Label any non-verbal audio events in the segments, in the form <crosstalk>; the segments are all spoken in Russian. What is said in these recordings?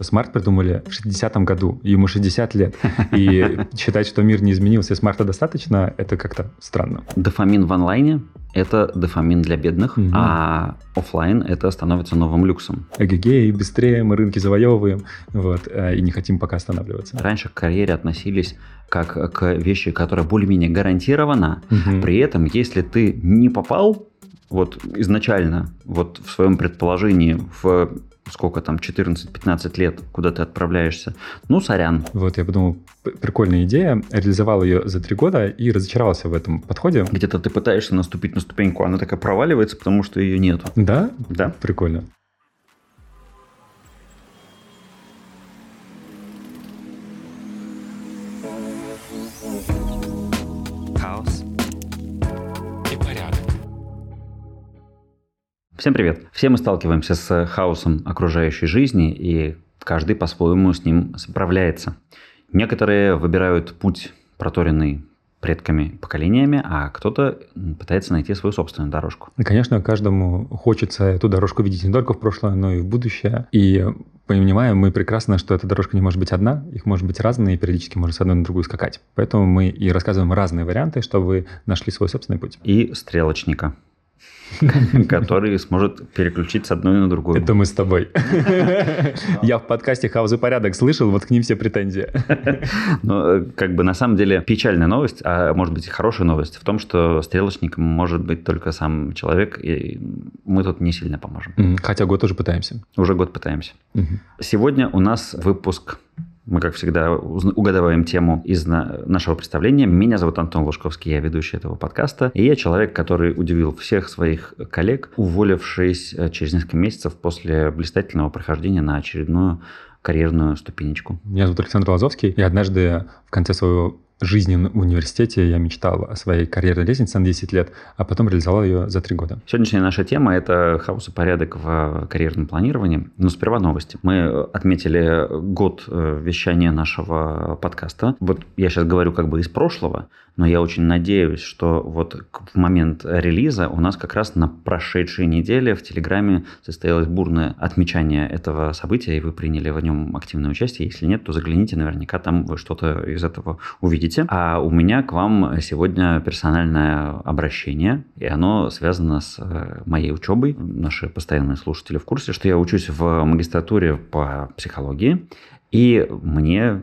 SMART придумали в 60-м году, ему 60 лет. <laughs> И считать, что мир не изменился, и SMART а достаточно, это как-то странно. Дофамин в онлайне – это дофамин для бедных, угу. а офлайн это становится новым люксом. Эгегей, быстрее, мы рынки завоевываем, вот, э, и не хотим пока останавливаться. Раньше к карьере относились как к вещи, которая более-менее гарантирована. Угу. При этом, если ты не попал вот изначально вот в своем предположении в сколько там, 14-15 лет, куда ты отправляешься. Ну, сорян. Вот, я подумал, прикольная идея, реализовал ее за три года и разочаровался в этом подходе. Где-то ты пытаешься наступить на ступеньку, она такая проваливается, потому что ее нету. Да? Да. Прикольно. Всем привет! Все мы сталкиваемся с хаосом окружающей жизни, и каждый по-своему с ним справляется. Некоторые выбирают путь, проторенный предками, поколениями, а кто-то пытается найти свою собственную дорожку. И, конечно, каждому хочется эту дорожку видеть не только в прошлое, но и в будущее. И понимаем мы прекрасно, что эта дорожка не может быть одна, их может быть разные, и периодически можно с одной на другую скакать. Поэтому мы и рассказываем разные варианты, чтобы вы нашли свой собственный путь. И стрелочника. <laughs> который сможет переключить с одной на другую. Это мы с тобой. <laughs> Я в подкасте «Хаус и порядок» слышал, вот к ним все претензии. <laughs> Ну, э, как бы на самом деле печальная новость, а может быть и хорошая новость в том, что стрелочником может быть только сам человек, и мы тут не сильно поможем. Хотя год уже пытаемся. Уже год пытаемся. Сегодня у нас выпуск мы, как всегда, угадываем тему из нашего представления. Меня зовут Антон Лужковский, я ведущий этого подкаста. И я человек, который удивил всех своих коллег, уволившись э, через несколько месяцев после блистательного прохождения на очередную карьерную ступенечку. Меня зовут Александр Лазовский. И однажды в конце своего жизни в университете я мечтал о своей карьерной лестнице на 10 лет, а потом реализовал ее за 3 года. Сегодняшняя наша тема – это хаос и порядок в карьерном планировании. Но сперва новости. Мы отметили год э, вещания нашего подкаста. Вот я сейчас говорю как бы из прошлого, но я очень надеюсь, что вот в момент релиза у нас как раз на прошедшей неделе в Телеграме состоялось бурное отмечание этого события, и вы приняли в нем активное участие. Если нет, то загляните, наверняка там вы что-то из этого увидите увидите. А у меня к вам сегодня персональное обращение, и оно связано с э, моей учебой. Наши постоянные слушатели в курсе, что я учусь в магистратуре по психологии, и мне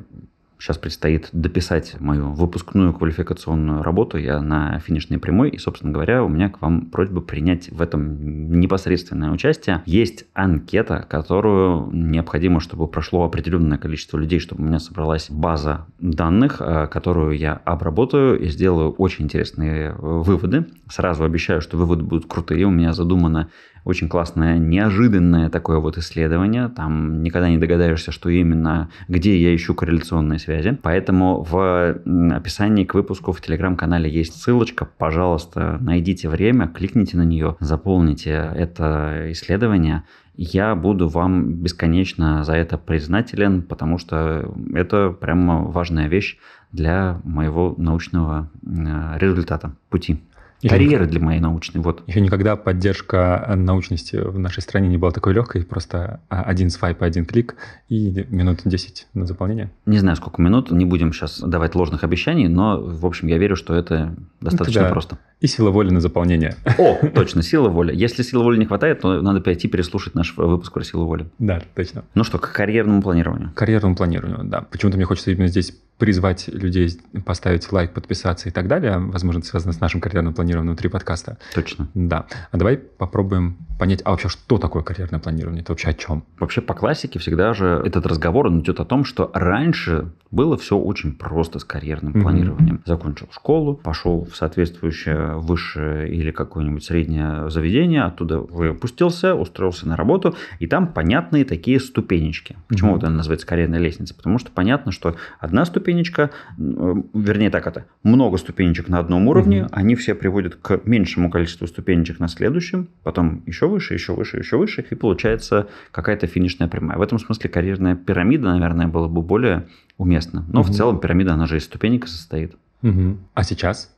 Сейчас предстоит дописать мою выпускную квалификационную работу. Я на финишной прямой. И, собственно говоря, у меня к вам просьба принять в этом непосредственное участие. Есть анкета, которую необходимо, чтобы прошло определенное количество людей, чтобы у меня собралась база данных, э, которую я обработаю и сделаю очень интересные выводы. Сразу обещаю, что выводы будут крутые. У меня задумано очень классное, неожиданное такое вот исследование. Там никогда не догадаешься, что именно, где я ищу корреляционные связи. Поэтому в описании к выпуску в телеграм-канале есть ссылочка. Пожалуйста, найдите время, кликните на нее, заполните это исследование я буду вам бесконечно за это признателен, потому что это прямо важная вещь для моего научного результата, пути. Еще Карьеры для моей научной, вот. Еще никогда поддержка научности в нашей стране не была такой легкой, просто один свайп, один клик и минут 10 на заполнение. Не знаю, сколько минут, не будем сейчас давать ложных обещаний, но, в общем, я верю, что это достаточно ну, просто. И сила воли на заполнение. О, <laughs> точно, сила воли. Если силы воли не хватает, то надо пойти переслушать наш выпуск про силу воли. Да, точно. Ну что, к карьерному планированию. К карьерному планированию, да. Почему-то мне хочется именно здесь призвать людей поставить лайк, подписаться и так далее. Возможно, это связано с нашим карьерным планированием внутри подкаста. Точно. Да. А давай попробуем понять, а вообще что такое карьерное планирование? Это вообще о чем? Вообще по классике всегда же этот разговор он идет о том, что раньше было все очень просто с карьерным mm-hmm. планированием. Закончил школу, пошел в соответствующее высшее или какое-нибудь среднее заведение, оттуда выпустился, устроился на работу, и там понятные такие ступенечки. Почему mm-hmm. вот она называется карьерная лестница? Потому что понятно, что одна ступенечка, вернее так это, много ступенечек на одном уровне, mm-hmm. они все приводят к меньшему количеству ступенечек на следующем, потом еще выше, еще выше, еще выше, и получается какая-то финишная прямая. В этом смысле карьерная пирамида, наверное, была бы более уместно. Но угу. в целом пирамида, она же из ступенек состоит. Угу. А сейчас?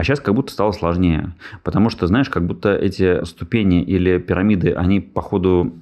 А сейчас как будто стало сложнее. Потому что, знаешь, как будто эти ступени или пирамиды, они по ходу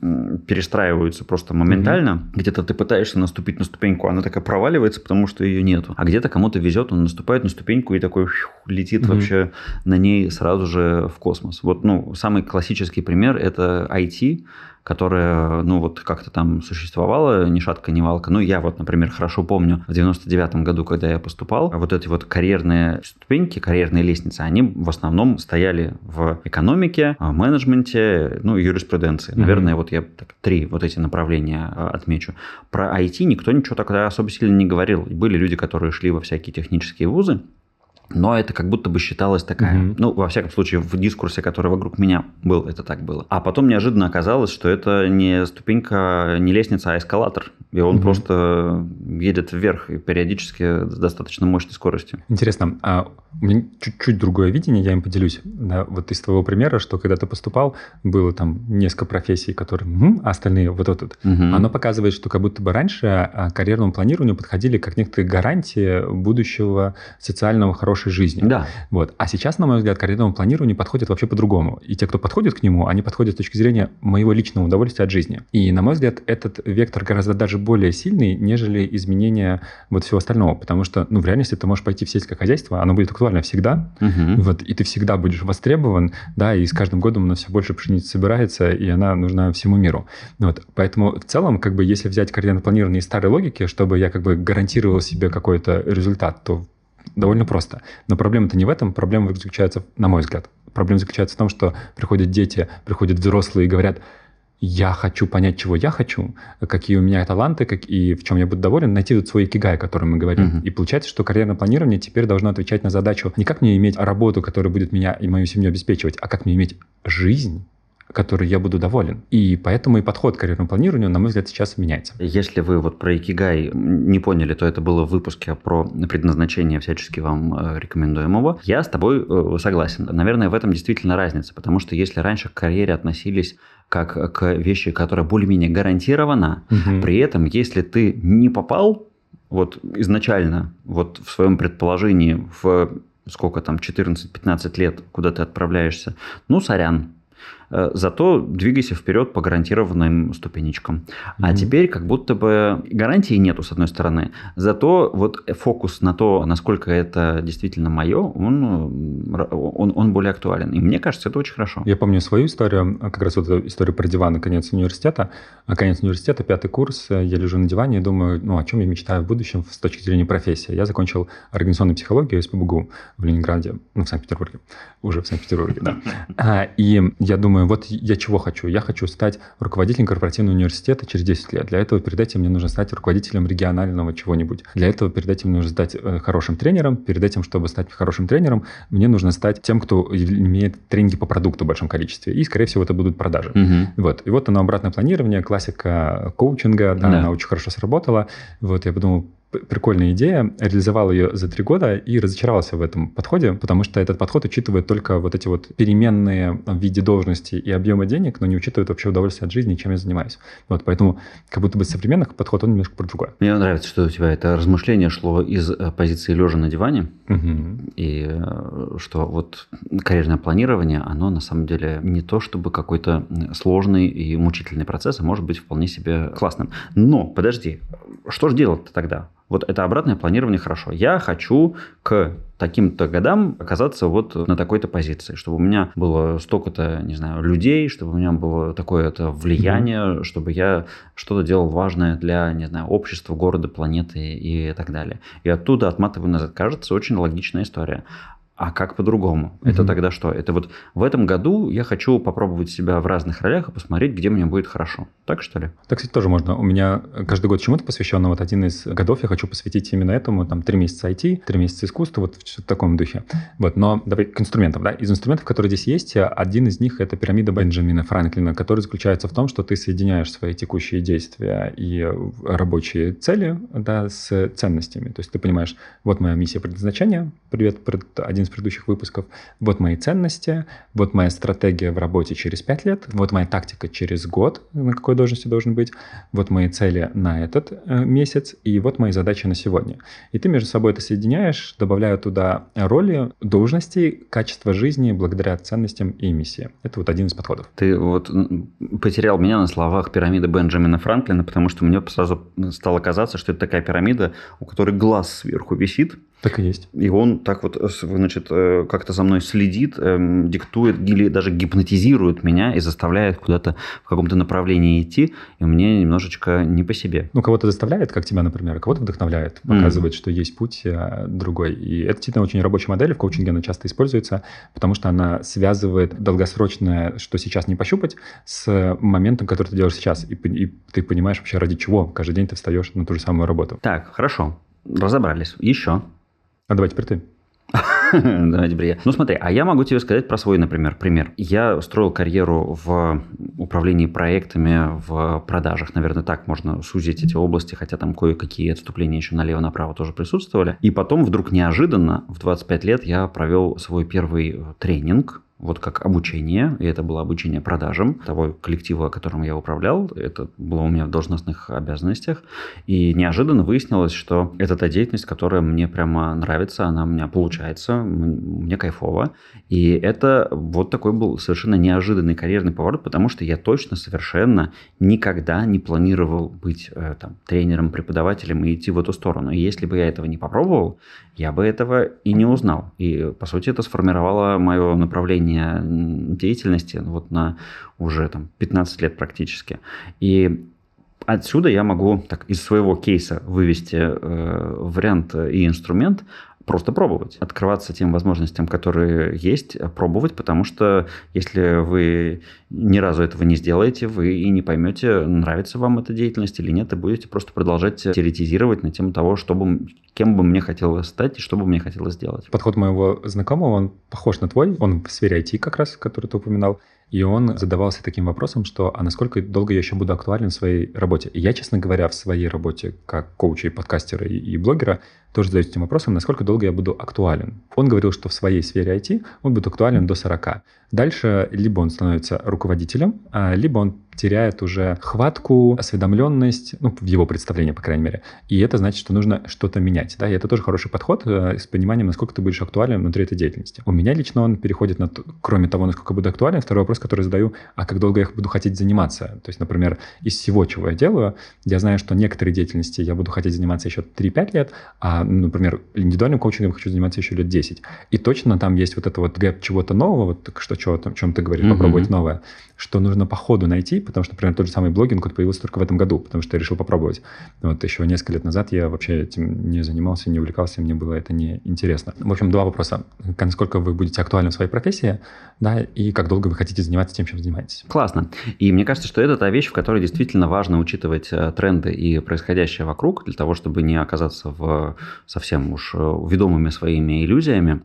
перестраиваются просто моментально. Mm-hmm. Где-то ты пытаешься наступить на ступеньку, она такая проваливается, потому что ее нету. А где-то кому-то везет, он наступает на ступеньку и такой летит mm-hmm. вообще на ней сразу же в космос. Вот, ну, самый классический пример – это IT, которая, ну, вот как-то там существовала, ни шатка, ни валка. Ну, я вот, например, хорошо помню, в 99-м году, когда я поступал, вот эти вот карьерные ступеньки, карьерные лестницы, они в основном стояли в экономике, в менеджменте, ну, юриспруденции. Mm-hmm. Наверное, вот я так, три вот эти направления а, отмечу. Про IT никто ничего тогда особо сильно не говорил. Были люди, которые шли во всякие технические вузы, но это как будто бы считалось такая, угу. ну, во всяком случае, в дискурсе, который вокруг меня был, это так было. А потом неожиданно оказалось, что это не ступенька, не лестница, а эскалатор. И он угу. просто едет вверх и периодически с достаточно мощной скоростью. Интересно, а у меня чуть-чуть другое видение, я им поделюсь. Да, вот из твоего примера, что когда ты поступал, было там несколько профессий, которые, угу, а остальные вот этот. Угу. Оно показывает, что как будто бы раньше а, карьерному планированию подходили как некоторые гарантии будущего социального хорошего хорошей жизни. Да. Вот. А сейчас, на мой взгляд, карьерному планированию подходит вообще по-другому. И те, кто подходит к нему, они подходят с точки зрения моего личного удовольствия от жизни. И, на мой взгляд, этот вектор гораздо даже более сильный, нежели изменение вот всего остального. Потому что, ну, в реальности ты можешь пойти в сельское хозяйство, оно будет актуально всегда, угу. вот, и ты всегда будешь востребован, да, и с каждым годом у нас все больше пшеницы собирается, и она нужна всему миру. Вот. Поэтому в целом, как бы, если взять карьерное планирование из старой логики, чтобы я как бы гарантировал себе какой-то результат, то довольно просто. Но проблема-то не в этом, проблема заключается, на мой взгляд, проблема заключается в том, что приходят дети, приходят взрослые и говорят, я хочу понять, чего я хочу, какие у меня таланты, как, и в чем я буду доволен, найти вот свой икигай, о котором мы говорим. Uh-huh. И получается, что карьерное планирование теперь должно отвечать на задачу не как мне иметь работу, которая будет меня и мою семью обеспечивать, а как мне иметь жизнь, которой я буду доволен. И поэтому и подход к карьерному планированию, на мой взгляд, сейчас меняется. Если вы вот про Икигай не поняли, то это было в выпуске про предназначение, всячески вам э, рекомендуем его. Я с тобой э, согласен. Наверное, в этом действительно разница, потому что если раньше к карьере относились как к вещи, которая более-менее гарантирована, угу. при этом, если ты не попал вот изначально вот в своем предположении в сколько там, 14-15 лет, куда ты отправляешься, ну, сорян, зато двигайся вперед по гарантированным ступенечкам. Mm-hmm. А теперь как будто бы гарантии нету, с одной стороны. Зато вот фокус на то, насколько это действительно мое, он, он, он более актуален. И мне кажется, это очень хорошо. Я помню свою историю, как раз вот эту историю про диван конец университета. А конец университета, пятый курс, я лежу на диване и думаю, ну, о чем я мечтаю в будущем с точки зрения профессии. Я закончил организационную психологию из ПБГУ в Ленинграде, ну, в Санкт-Петербурге. Уже в Санкт-Петербурге, да. <laughs> А, и я думаю, думаю, вот я чего хочу? Я хочу стать руководителем корпоративного университета через 10 лет. Для этого перед этим мне нужно стать руководителем регионального чего-нибудь. Для этого перед этим мне нужно стать э, хорошим тренером. Перед этим, чтобы стать хорошим тренером, мне нужно стать тем, кто имеет тренинги по продукту в большом количестве. И, скорее всего, это будут продажи. Угу. Вот. И вот оно обратное планирование, классика коучинга, да, да. она очень хорошо сработала. Вот я подумал, прикольная идея, реализовал ее за три года и разочаровался в этом подходе, потому что этот подход учитывает только вот эти вот переменные в виде должности и объема денег, но не учитывает вообще удовольствие от жизни, чем я занимаюсь. Вот, поэтому как будто бы современных подход, он немножко про другое. Мне нравится, что у тебя это размышление шло из э, позиции лежа на диване, угу. и э, что вот карьерное планирование, оно на самом деле не то, чтобы какой-то сложный и мучительный процесс, а может быть вполне себе классным. Но, подожди, что же делать-то тогда? Вот это обратное планирование хорошо. Я хочу к таким-то годам оказаться вот на такой-то позиции, чтобы у меня было столько-то, не знаю, людей, чтобы у меня было такое-то влияние, mm-hmm. чтобы я что-то делал важное для, не знаю, общества, города, планеты и так далее. И оттуда отматываю назад. Кажется, очень логичная история. А как по-другому? Mm-hmm. Это тогда что? Это вот в этом году я хочу попробовать себя в разных ролях и посмотреть, где мне будет хорошо. Так что ли? Так, кстати, тоже можно. У меня каждый год чему-то посвящено. Вот один из годов я хочу посвятить именно этому. Там три месяца IT, три месяца искусства, вот в таком духе. Вот, но давай к инструментам. Да? Из инструментов, которые здесь есть, один из них это пирамида Бенджамина Франклина, который заключается в том, что ты соединяешь свои текущие действия и рабочие цели да, с ценностями. То есть ты понимаешь, вот моя миссия предназначения, привет, один из предыдущих выпусков. Вот мои ценности, вот моя стратегия в работе через 5 лет, вот моя тактика через год, на какой должности должен быть, вот мои цели на этот э, месяц, и вот мои задачи на сегодня. И ты между собой это соединяешь, добавляя туда роли, должности, качество жизни благодаря ценностям и миссии. Это вот один из подходов. Ты вот потерял меня на словах пирамиды Бенджамина Франклина, потому что мне сразу стало казаться, что это такая пирамида, у которой глаз сверху висит, так и есть. И он так вот, значит, э, как-то за мной следит, эм, диктует или даже гипнотизирует меня и заставляет куда-то в каком-то направлении идти, и мне немножечко не по себе. Ну, кого-то заставляет, как тебя, например, кого-то вдохновляет, показывает, mm-hmm. что есть путь э, другой. И это действительно очень рабочая модель, в коучинге она часто используется, потому что она связывает долгосрочное, что сейчас не пощупать, с моментом, который ты делаешь сейчас. И, и ты понимаешь вообще, ради чего каждый день ты встаешь на ту же самую работу. Так, хорошо. Разобрались. Еще. А давай теперь ты. <laughs> Давайте брея. Ну смотри, а я могу тебе сказать про свой, например, пример. Я строил карьеру в управлении проектами, в продажах. Наверное, так можно сузить эти области, хотя там кое-какие отступления еще налево-направо тоже присутствовали. И потом вдруг неожиданно в 25 лет я провел свой первый тренинг вот как обучение, и это было обучение продажам того коллектива, которым я управлял, это было у меня в должностных обязанностях, и неожиданно выяснилось, что это та деятельность, которая мне прямо нравится, она у меня получается, мне кайфово, и это вот такой был совершенно неожиданный карьерный поворот, потому что я точно совершенно никогда не планировал быть э, там, тренером, преподавателем и идти в эту сторону, и если бы я этого не попробовал, я бы этого и не узнал, и по сути это сформировало мое направление направления деятельности вот на уже там 15 лет практически. И отсюда я могу так из своего кейса вывести э, вариант и инструмент, просто пробовать, открываться тем возможностям, которые есть, пробовать, потому что если вы ни разу этого не сделаете, вы и не поймете, нравится вам эта деятельность или нет, и будете просто продолжать теоретизировать на тему того, что бы, кем бы мне хотелось стать и что бы мне хотелось сделать. Подход моего знакомого, он похож на твой, он в сфере IT как раз, который ты упоминал. И он задавался таким вопросом, что а насколько долго я еще буду актуален в своей работе? И я, честно говоря, в своей работе как коуча и подкастера и, и блогера тоже задаюсь этим вопросом, насколько долго я буду актуален. Он говорил, что в своей сфере IT он будет актуален до 40. Дальше либо он становится руководителем, а, либо он теряет уже хватку, осведомленность, ну, в его представлении, по крайней мере. И это значит, что нужно что-то менять. Да? И это тоже хороший подход э, с пониманием, насколько ты будешь актуален внутри этой деятельности. У меня лично он переходит на, кроме того, насколько буду актуален, второй вопрос, который задаю, а как долго я буду хотеть заниматься? То есть, например, из всего, чего я делаю, я знаю, что некоторые деятельности я буду хотеть заниматься еще 3-5 лет, а, например, индивидуальным коучингом хочу заниматься еще лет 10. И точно там есть вот это вот гэп чего-то нового, вот что, чего, о чем ты говоришь, mm-hmm. попробовать новое, что нужно по ходу найти, потому что, например, тот же самый блогинг вот появился только в этом году, потому что я решил попробовать. Вот еще несколько лет назад я вообще этим не занимался, не увлекался, мне было это не интересно. В общем, два вопроса. Насколько вы будете актуальны в своей профессии, да, и как долго вы хотите заниматься тем, чем занимаетесь. Классно. И мне кажется, что это та вещь, в которой действительно важно учитывать э, тренды и происходящее вокруг, для того, чтобы не оказаться в совсем уж э, ведомыми своими иллюзиями.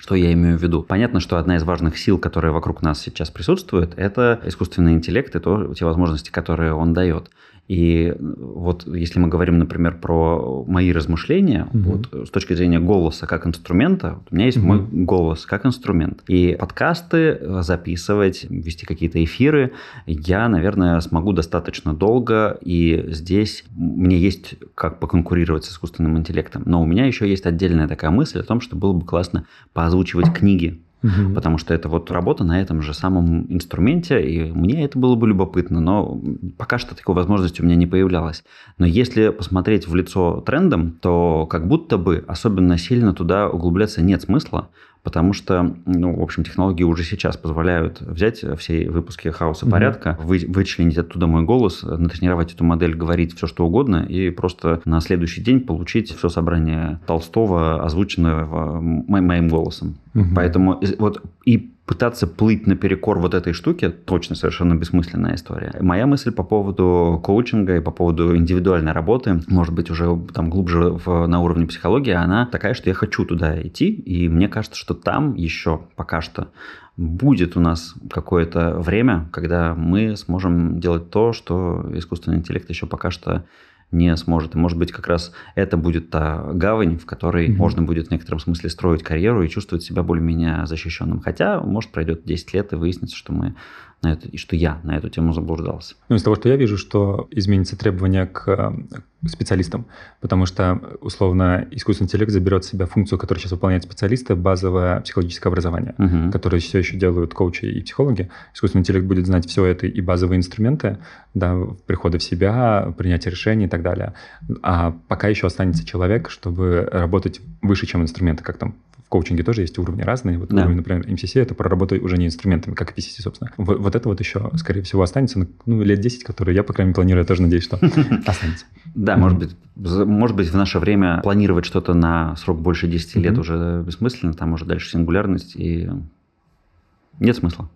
Что я имею в виду? Понятно, что одна из важных сил, которые вокруг нас сейчас присутствует, это искусственный интеллект и то, те возможности, которые он дает. И вот если мы говорим, например, про мои размышления, угу. вот с точки зрения голоса как инструмента, у меня есть угу. мой голос как инструмент. И подкасты записывать, вести какие-то эфиры, я, наверное, смогу достаточно долго, и здесь мне есть как поконкурировать с искусственным интеллектом. Но у меня еще есть отдельная такая мысль о том, что было бы классно поозвучивать книги Угу. Потому что это вот работа на этом же самом инструменте, и мне это было бы любопытно, но пока что такой возможности у меня не появлялось. Но если посмотреть в лицо трендам, то как будто бы особенно сильно туда углубляться нет смысла, потому что, ну, в общем, технологии уже сейчас позволяют взять все выпуски хаоса mm-hmm. порядка, вы, вычленить оттуда мой голос, натренировать эту модель, говорить все, что угодно, и просто на следующий день получить все собрание Толстого, озвученного моим голосом. Mm-hmm. Поэтому вот и пытаться плыть наперекор вот этой штуке точно совершенно бессмысленная история. Моя мысль по поводу коучинга и по поводу индивидуальной работы, может быть, уже там глубже в, на уровне психологии, она такая, что я хочу туда идти, и мне кажется, что там еще пока что будет у нас какое-то время, когда мы сможем делать то, что искусственный интеллект еще пока что не сможет. И, может быть, как раз это будет та гавань, в которой mm-hmm. можно будет в некотором смысле строить карьеру и чувствовать себя более-менее защищенным. Хотя, может, пройдет 10 лет и выяснится, что мы на это, и что я на эту тему заблуждался. Ну, из того, что я вижу, что изменится требование к э, специалистам, потому что, условно, искусственный интеллект заберет в себя функцию, которую сейчас выполняют специалисты, базовое психологическое образование, угу. которое все еще делают коучи и психологи. Искусственный интеллект будет знать все это и базовые инструменты, да, прихода в себя, принятия решений и так далее. А пока еще останется человек, чтобы работать выше, чем инструменты, как там коучинге тоже есть уровни разные. Вот да. уровень, например, MCC – это про работу уже не инструментами, как и PCC, собственно. Вот, вот это вот еще, скорее всего, останется, ну, лет 10, которые я, по крайней мере, планирую, я тоже надеюсь, что <laughs> останется. Да, может быть, может быть, в наше время планировать что-то на срок больше 10 лет уже бессмысленно, там уже дальше сингулярность, и нет смысла.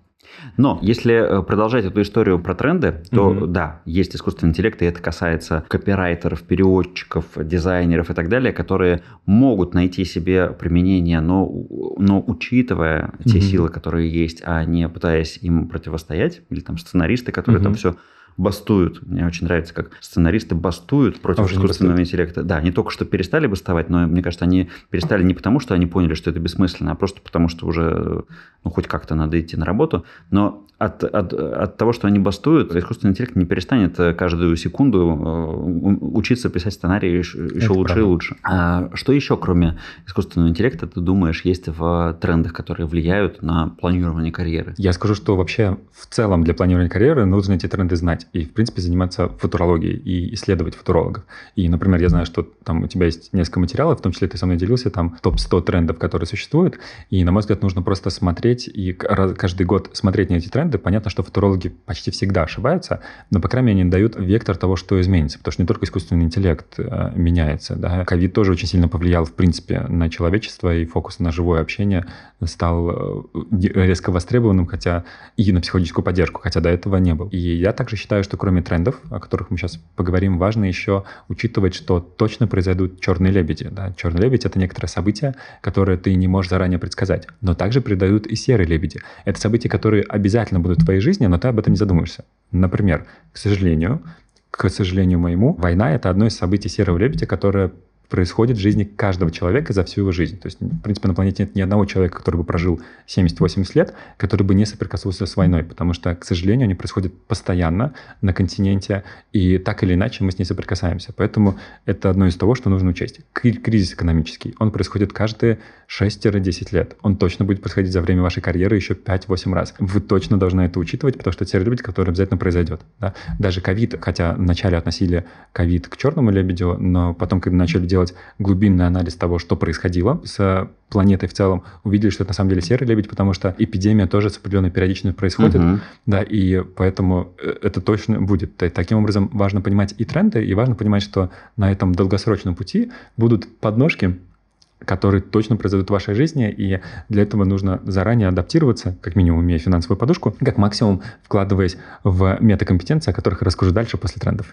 Но если э, продолжать эту историю про тренды, то угу. да, есть искусственный интеллект, и это касается копирайтеров, переводчиков, дизайнеров и так далее, которые могут найти себе применение, но, но учитывая угу. те силы, которые есть, а не пытаясь им противостоять, или там сценаристы, которые угу. там все бастуют. Мне очень нравится, как сценаристы бастуют против а искусственного интеллекта. Да, они только что перестали бастовать, но мне кажется, они перестали не потому, что они поняли, что это бессмысленно, а просто потому, что уже ну, хоть как-то надо идти на работу. Но от, от, от того, что они бастуют, искусственный интеллект не перестанет э, каждую секунду э, учиться писать сценарии еще, еще лучше правда. и лучше. А что еще, кроме искусственного интеллекта, ты думаешь, есть в трендах, которые влияют на планирование карьеры? Я скажу, что вообще в целом для планирования карьеры нужно эти тренды знать и, в принципе, заниматься футурологией и исследовать футурологов. И, например, я знаю, что там у тебя есть несколько материалов, в том числе ты со мной делился, там топ-100 трендов, которые существуют, и, на мой взгляд, нужно просто смотреть и каждый год смотреть на эти тренды, тренды. Понятно, что футурологи почти всегда ошибаются, но, по крайней мере, они дают вектор того, что изменится. Потому что не только искусственный интеллект э, меняется. Да? Ковид тоже очень сильно повлиял, в принципе, на человечество, и фокус на живое общение стал э, резко востребованным, хотя и на психологическую поддержку, хотя до этого не был. И я также считаю, что кроме трендов, о которых мы сейчас поговорим, важно еще учитывать, что точно произойдут черные лебеди. Да? Черный лебедь — это некоторое событие, которое ты не можешь заранее предсказать, но также придают и серые лебеди. Это события, которые обязательно будут в твоей жизни, но ты об этом не задумаешься. Например, к сожалению, к сожалению моему, война — это одно из событий серого лебедя, которое происходит в жизни каждого человека за всю его жизнь. То есть, в принципе, на планете нет ни одного человека, который бы прожил 70-80 лет, который бы не соприкоснулся с войной, потому что, к сожалению, они происходят постоянно на континенте, и так или иначе мы с ней соприкасаемся. Поэтому это одно из того, что нужно учесть. Кризис экономический, он происходит каждые 6-10 лет. Он точно будет происходить за время вашей карьеры еще 5-8 раз. Вы точно должны это учитывать, потому что это те люди, которые обязательно произойдет. Да? Даже ковид, хотя вначале относили ковид к черному лебедю, но потом, когда начали сделать глубинный анализ того, что происходило с планетой в целом, увидели, что это на самом деле серый лебедь, потому что эпидемия тоже с определенной периодичностью происходит, угу. да, и поэтому э, это точно будет. Таким образом, важно понимать и тренды, и важно понимать, что на этом долгосрочном пути будут подножки, которые точно произойдут в вашей жизни, и для этого нужно заранее адаптироваться, как минимум имея финансовую подушку, как максимум вкладываясь в метакомпетенции, о которых я расскажу дальше после трендов.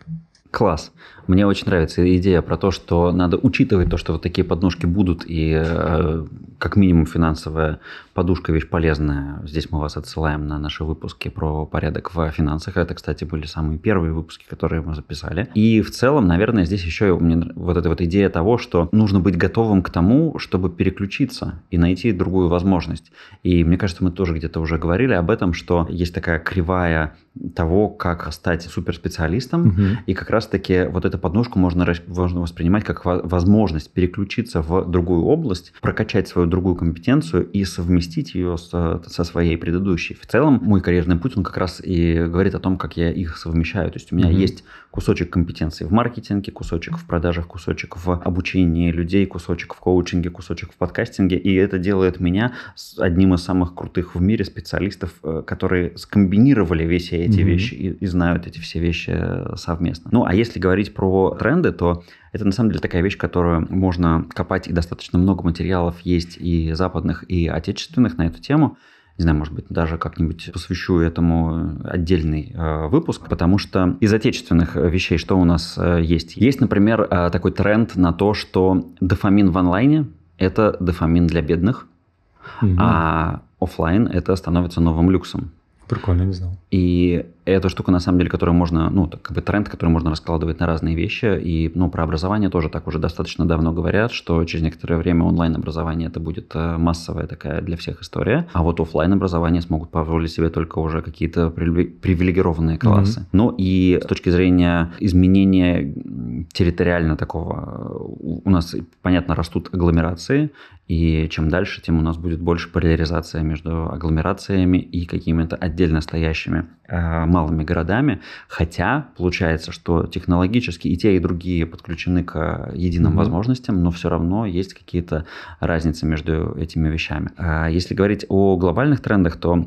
Класс. Мне очень нравится идея про то, что надо учитывать то, что вот такие подножки будут, и э, как минимум финансовая подушка вещь полезная. Здесь мы вас отсылаем на наши выпуски про порядок в финансах. Это, кстати, были самые первые выпуски, которые мы записали. И в целом, наверное, здесь еще меня вот эта вот идея того, что нужно быть готовым к тому, чтобы переключиться и найти другую возможность. И мне кажется, мы тоже где-то уже говорили об этом, что есть такая кривая того, как стать суперспециалистом, угу. и как раз-таки вот эту подножку можно, можно воспринимать как возможность переключиться в другую область, прокачать свою другую компетенцию и совместить ее с, со своей предыдущей. В целом, мой карьерный путь, он как раз и говорит о том, как я их совмещаю. То есть у меня угу. есть кусочек компетенции в маркетинге, кусочек в продажах, кусочек в обучении людей, кусочек в коучинге, кусочек в подкастинге, и это делает меня одним из самых крутых в мире специалистов, э, которые скомбинировали весь эти mm-hmm. вещи и, и знают эти все вещи э, совместно. Ну, а если говорить про тренды, то это на самом деле такая вещь, которую можно копать, и достаточно много материалов есть и западных, и отечественных на эту тему. Не знаю, может быть, даже как-нибудь посвящу этому отдельный э, выпуск, потому что из отечественных вещей что у нас э, есть? Есть, например, э, такой тренд на то, что дофамин в онлайне – это дофамин для бедных, угу. а офлайн это становится новым люксом. Прикольно, не знал. И это штука, на самом деле, которую можно, ну, как бы тренд, который можно раскладывать на разные вещи. И, ну, про образование тоже так уже достаточно давно говорят, что через некоторое время онлайн-образование это будет э, массовая такая для всех история. А вот офлайн образование смогут позволить себе только уже какие-то привилегированные классы. Mm-hmm. Ну и с точки зрения изменения территориально такого, у нас, понятно, растут агломерации, и чем дальше, тем у нас будет больше поляризация между агломерациями и какими-то отдельно стоящими э, малыми городами. Хотя получается, что технологически и те, и другие подключены к единым mm-hmm. возможностям, но все равно есть какие-то разницы между этими вещами. А если говорить о глобальных трендах, то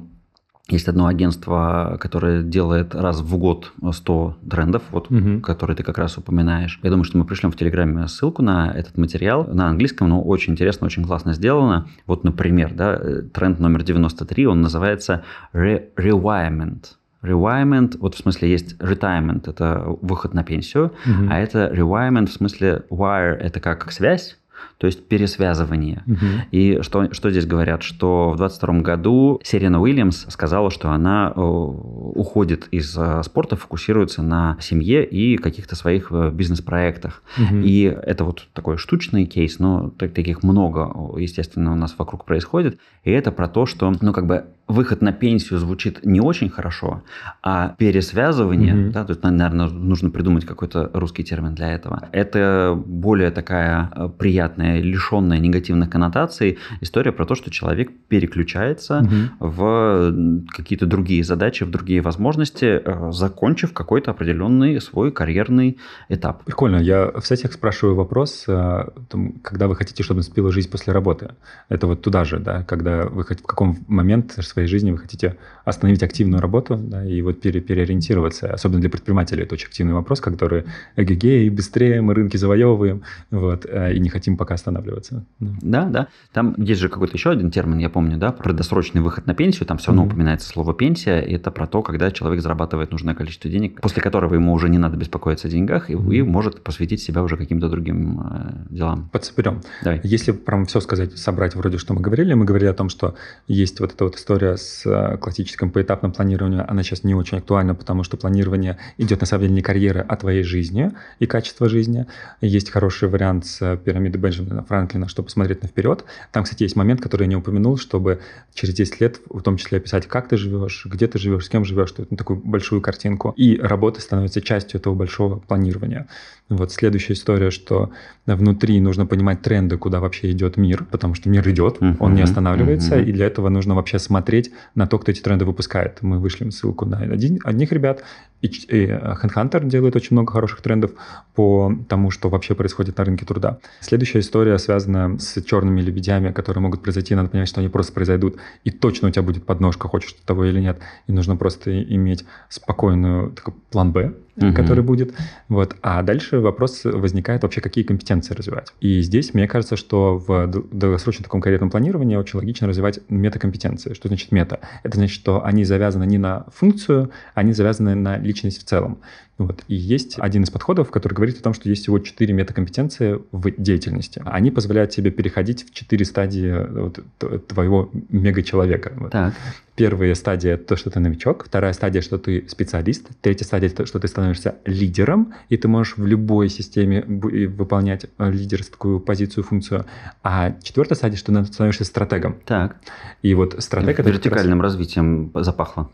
есть одно агентство, которое делает раз в год 100 трендов, вот, угу. которые ты как раз упоминаешь. Я думаю, что мы пришлем в Телеграме ссылку на этот материал на английском, но очень интересно, очень классно сделано. Вот, например, да, тренд номер 93, он называется Rewirement. Rewirement, вот в смысле есть retirement, это выход на пенсию, угу. а это rewirement в смысле wire, это как связь, то есть пересвязывание. Угу. И что, что здесь говорят? Что в 2022 году Серена Уильямс сказала, что она э, уходит из э, спорта, фокусируется на семье и каких-то своих э, бизнес-проектах. Угу. И это вот такой штучный кейс, но таких много, естественно, у нас вокруг происходит. И это про то, что, ну, как бы выход на пенсию звучит не очень хорошо, а пересвязывание, mm-hmm. да, то есть, наверное, нужно придумать какой-то русский термин для этого. Это более такая э, приятная, лишенная негативных коннотаций история про то, что человек переключается mm-hmm. в какие-то другие задачи, в другие возможности, э, закончив какой-то определенный свой карьерный этап. Прикольно. Я в сетях спрашиваю вопрос, э, когда вы хотите, чтобы наступила жизнь после работы. Это вот туда же, да, когда вы в каком момент своей жизни вы хотите остановить активную работу да, и вот пере, переориентироваться. Особенно для предпринимателей это очень активный вопрос, который эгегей, быстрее мы рынки завоевываем вот, э, и не хотим пока останавливаться. Да. да, да. Там есть же какой-то еще один термин, я помню, да, про досрочный выход на пенсию. Там все равно mm-hmm. упоминается слово пенсия. И это про то, когда человек зарабатывает нужное количество денег, после которого ему уже не надо беспокоиться о деньгах и, mm-hmm. и может посвятить себя уже каким-то другим э, делам. Подсоберем. Давай. Если прям все сказать, собрать вроде, что мы говорили, мы говорили о том, что есть вот эта вот история с э, классическим поэтапным планированием, она сейчас не очень актуальна, потому что планирование идет на самом деле не карьеры, а твоей жизни и качества жизни. Есть хороший вариант с пирамиды Бенджамина Франклина, чтобы посмотреть на вперед. Там, кстати, есть момент, который я не упомянул, чтобы через 10 лет в том числе описать, как ты живешь, где ты живешь, с кем живешь, такую большую картинку. И работа становится частью этого большого планирования. Вот следующая история, что внутри нужно понимать тренды, куда вообще идет мир, потому что мир идет, uh-huh, он не останавливается, uh-huh. и для этого нужно вообще смотреть на то, кто эти тренды выпускает. Мы вышлем ссылку на один, одних ребят, и, и HandHunter делает очень много хороших трендов по тому, что вообще происходит на рынке труда. Следующая история связана с черными лебедями, которые могут произойти, надо понимать, что они просто произойдут, и точно у тебя будет подножка, хочешь ты того или нет, и нужно просто иметь спокойную такой план Б, угу. который будет. Вот. А дальше вопрос возникает вообще, какие компетенции развивать. И здесь мне кажется, что в долгосрочном таком карьерном планировании очень логично развивать метакомпетенции. Что значит мета? Это значит, что они завязаны не на функцию, они завязаны на личность в целом. Вот. И есть один из подходов, который говорит о том, что есть всего четыре метакомпетенции в деятельности. Они позволяют тебе переходить в четыре стадии вот, твоего мега-человека. Вот. Так. Первая стадия – то, что ты новичок. Вторая стадия – что ты специалист. Третья стадия – это что ты становишься лидером, и ты можешь в любой системе выполнять э, лидерскую позицию, функцию. А четвертая стадия – что ты становишься стратегом. Так. И вот стратег – это Вертикальным раз... развитием запахло.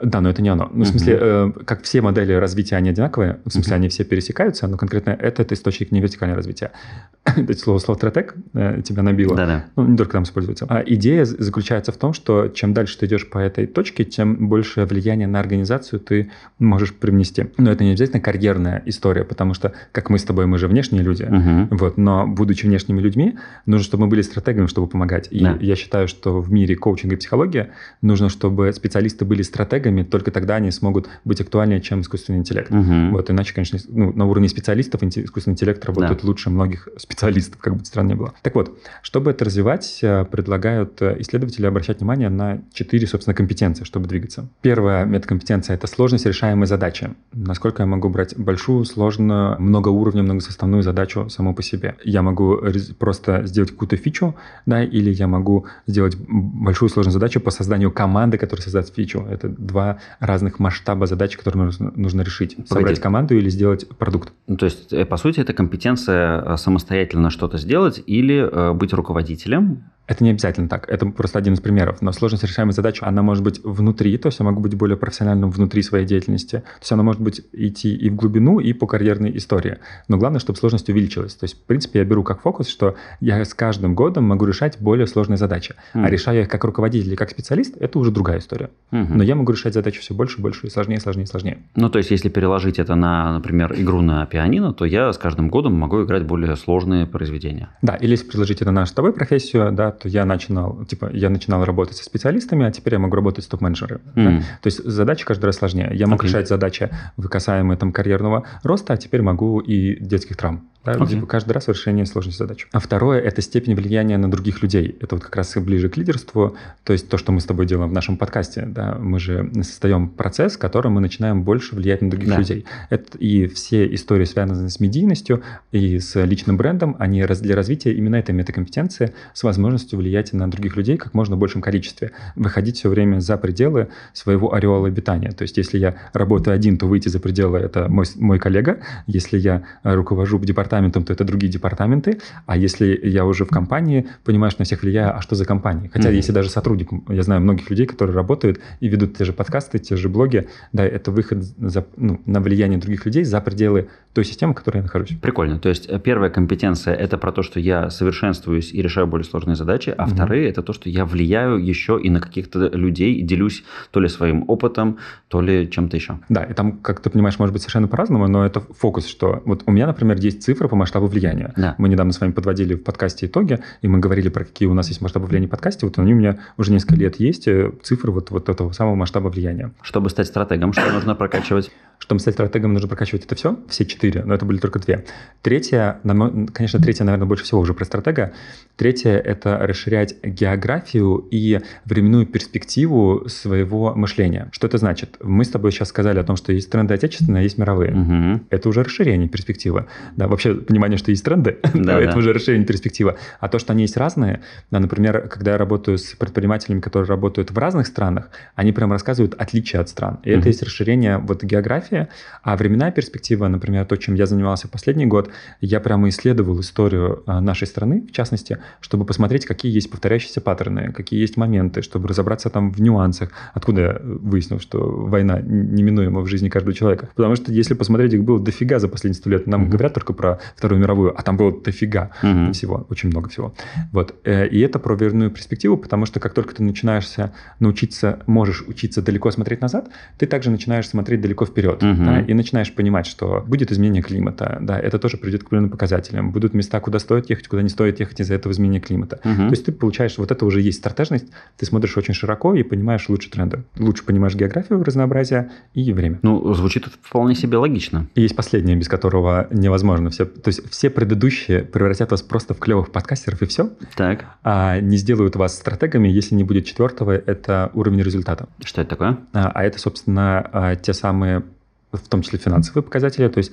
Да, но это не оно. Ну, в смысле, э, как все модели развития, они одинаковые, в смысле, они все пересекаются, но конкретно это, это источник не вертикального развития. <coughs> это слово, слово «стратег» э, тебя набило. Да-да. Ну, не только там используется. А идея заключается в том, что чем дальше ты идешь по этой точке, тем больше влияния на организацию ты можешь привнести. Но это не обязательно карьерная история, потому что, как мы с тобой, мы же внешние люди, угу. вот, но будучи внешними людьми, нужно, чтобы мы были стратегами, чтобы помогать. И да. я считаю, что в мире коучинга и психологии нужно, чтобы специалисты были стратегами, коллегами, только тогда они смогут быть актуальнее, чем искусственный интеллект. Угу. Вот, иначе, конечно, ну, на уровне специалистов искусственный интеллект работает да. лучше многих <laughs> специалистов, как бы странно ни было. Так вот, чтобы это развивать, э, предлагают э, исследователи обращать внимание на четыре, собственно, компетенции, чтобы двигаться. Первая метакомпетенция – это сложность решаемой задачи. Насколько я могу брать большую, сложную, многоуровневую, многосоставную задачу саму по себе. Я могу просто сделать какую-то фичу, да, или я могу сделать большую сложную задачу по созданию команды, которая создаст фичу. Это два два разных масштаба задач, которые нужно, нужно решить. Погоди. Собрать команду или сделать продукт. Ну, то есть, э, по сути, это компетенция э, самостоятельно что-то сделать или э, быть руководителем, это не обязательно так, это просто один из примеров. Но сложность решаемой задачи, она может быть внутри, то есть я могу быть более профессиональным внутри своей деятельности. То есть она может быть идти и в глубину, и по карьерной истории. Но главное, чтобы сложность увеличилась. То есть, в принципе, я беру как фокус, что я с каждым годом могу решать более сложные задачи. Mm. А решая их как руководитель или как специалист, это уже другая история. Mm-hmm. Но я могу решать задачи все больше, больше, и сложнее, сложнее, сложнее. Ну, то есть, если переложить это на, например, игру на пианино, то я с каждым годом могу играть более сложные произведения. Да, или если переложить это на нашу с тобой профессию, да, то я начинал типа, я начинал работать со специалистами, а теперь я могу работать с топ-менеджерами. Mm. Да? То есть задачи каждый раз сложнее. Я мог okay. решать задачи, касаемые там карьерного роста, а теперь могу и детских травм. Да, okay. типа каждый раз в решении сложных задач. А второе – это степень влияния на других людей. Это вот как раз ближе к лидерству, то есть то, что мы с тобой делаем в нашем подкасте. Да? Мы же создаем процесс, которым мы начинаем больше влиять на других да. людей. Это, и все истории, связанные с медийностью и с личным брендом, они для развития именно этой метакомпетенции с возможностью влиять на других людей как можно большем количестве. Выходить все время за пределы своего ореола обитания. То есть если я работаю один, то выйти за пределы – это мой, мой коллега. Если я руковожу департаментом, департаментом, то это другие департаменты. А если я уже в компании, понимаю, что на всех влияю, а что за компания? Хотя mm-hmm. если даже сотрудник, я знаю многих людей, которые работают и ведут те же подкасты, те же блоги, да, это выход за, ну, на влияние других людей за пределы той системы, в которой я нахожусь. Прикольно. То есть э, первая компетенция – это про то, что я совершенствуюсь и решаю более сложные задачи, а mm-hmm. вторые – это то, что я влияю еще и на каких-то людей и делюсь то ли своим опытом, то ли чем-то еще. Да, и там, как ты понимаешь, может быть совершенно по-разному, но это фокус, что вот у меня, например, есть цифры по масштабу влияния. Да. Мы недавно с вами подводили в подкасте итоги, и мы говорили про какие у нас есть масштабы влияния в подкасте. Вот они у меня уже несколько лет есть, э, цифры вот, вот этого самого масштаба влияния. Чтобы стать стратегом, что нужно прокачивать? Чтобы стать стратегом, нужно прокачивать это все, все четыре, но это были только две. Третье, конечно, третье, наверное, больше всего уже про стратега. Третье – это расширять географию и временную перспективу своего мышления. Что это значит? Мы с тобой сейчас сказали о том, что есть тренды отечественные, а есть мировые. Угу. Это уже расширение перспективы. Да, вообще понимание, что есть тренды, <laughs> да, это да. уже расширение перспективы. А то, что они есть разные, да, например, когда я работаю с предпринимателями, которые работают в разных странах, они прям рассказывают отличия от стран. И угу. это есть расширение вот географии а временная перспектива, например, то, чем я занимался последний год, я прямо исследовал историю а, нашей страны, в частности, чтобы посмотреть, какие есть повторяющиеся паттерны, какие есть моменты, чтобы разобраться там в нюансах, откуда я выяснил, что война неминуема в жизни каждого человека. Потому что если посмотреть, их было дофига за последние сто лет. Нам mm-hmm. говорят только про Вторую мировую, а там было дофига mm-hmm. всего, очень много всего. Вот. Э, и это про временную перспективу, потому что как только ты начинаешься научиться, можешь учиться далеко смотреть назад, ты также начинаешь смотреть далеко вперед угу. да, и начинаешь понимать, что будет изменение климата, да, это тоже придет к определенным показателям, будут места, куда стоит ехать, куда не стоит ехать из-за этого изменения климата. Угу. То есть ты получаешь, вот это уже есть стратежность, ты смотришь очень широко и понимаешь лучше тренды, лучше понимаешь географию, разнообразие и время. Ну, звучит это вполне себе логично. И есть последнее, без которого невозможно все, то есть все предыдущие превратят вас просто в клевых подкастеров и все, так. а не сделают вас стратегами, если не будет четвертого, это уровень результата. Что это такое? А, а это, собственно, а, те самые в том числе финансовые показатели, то есть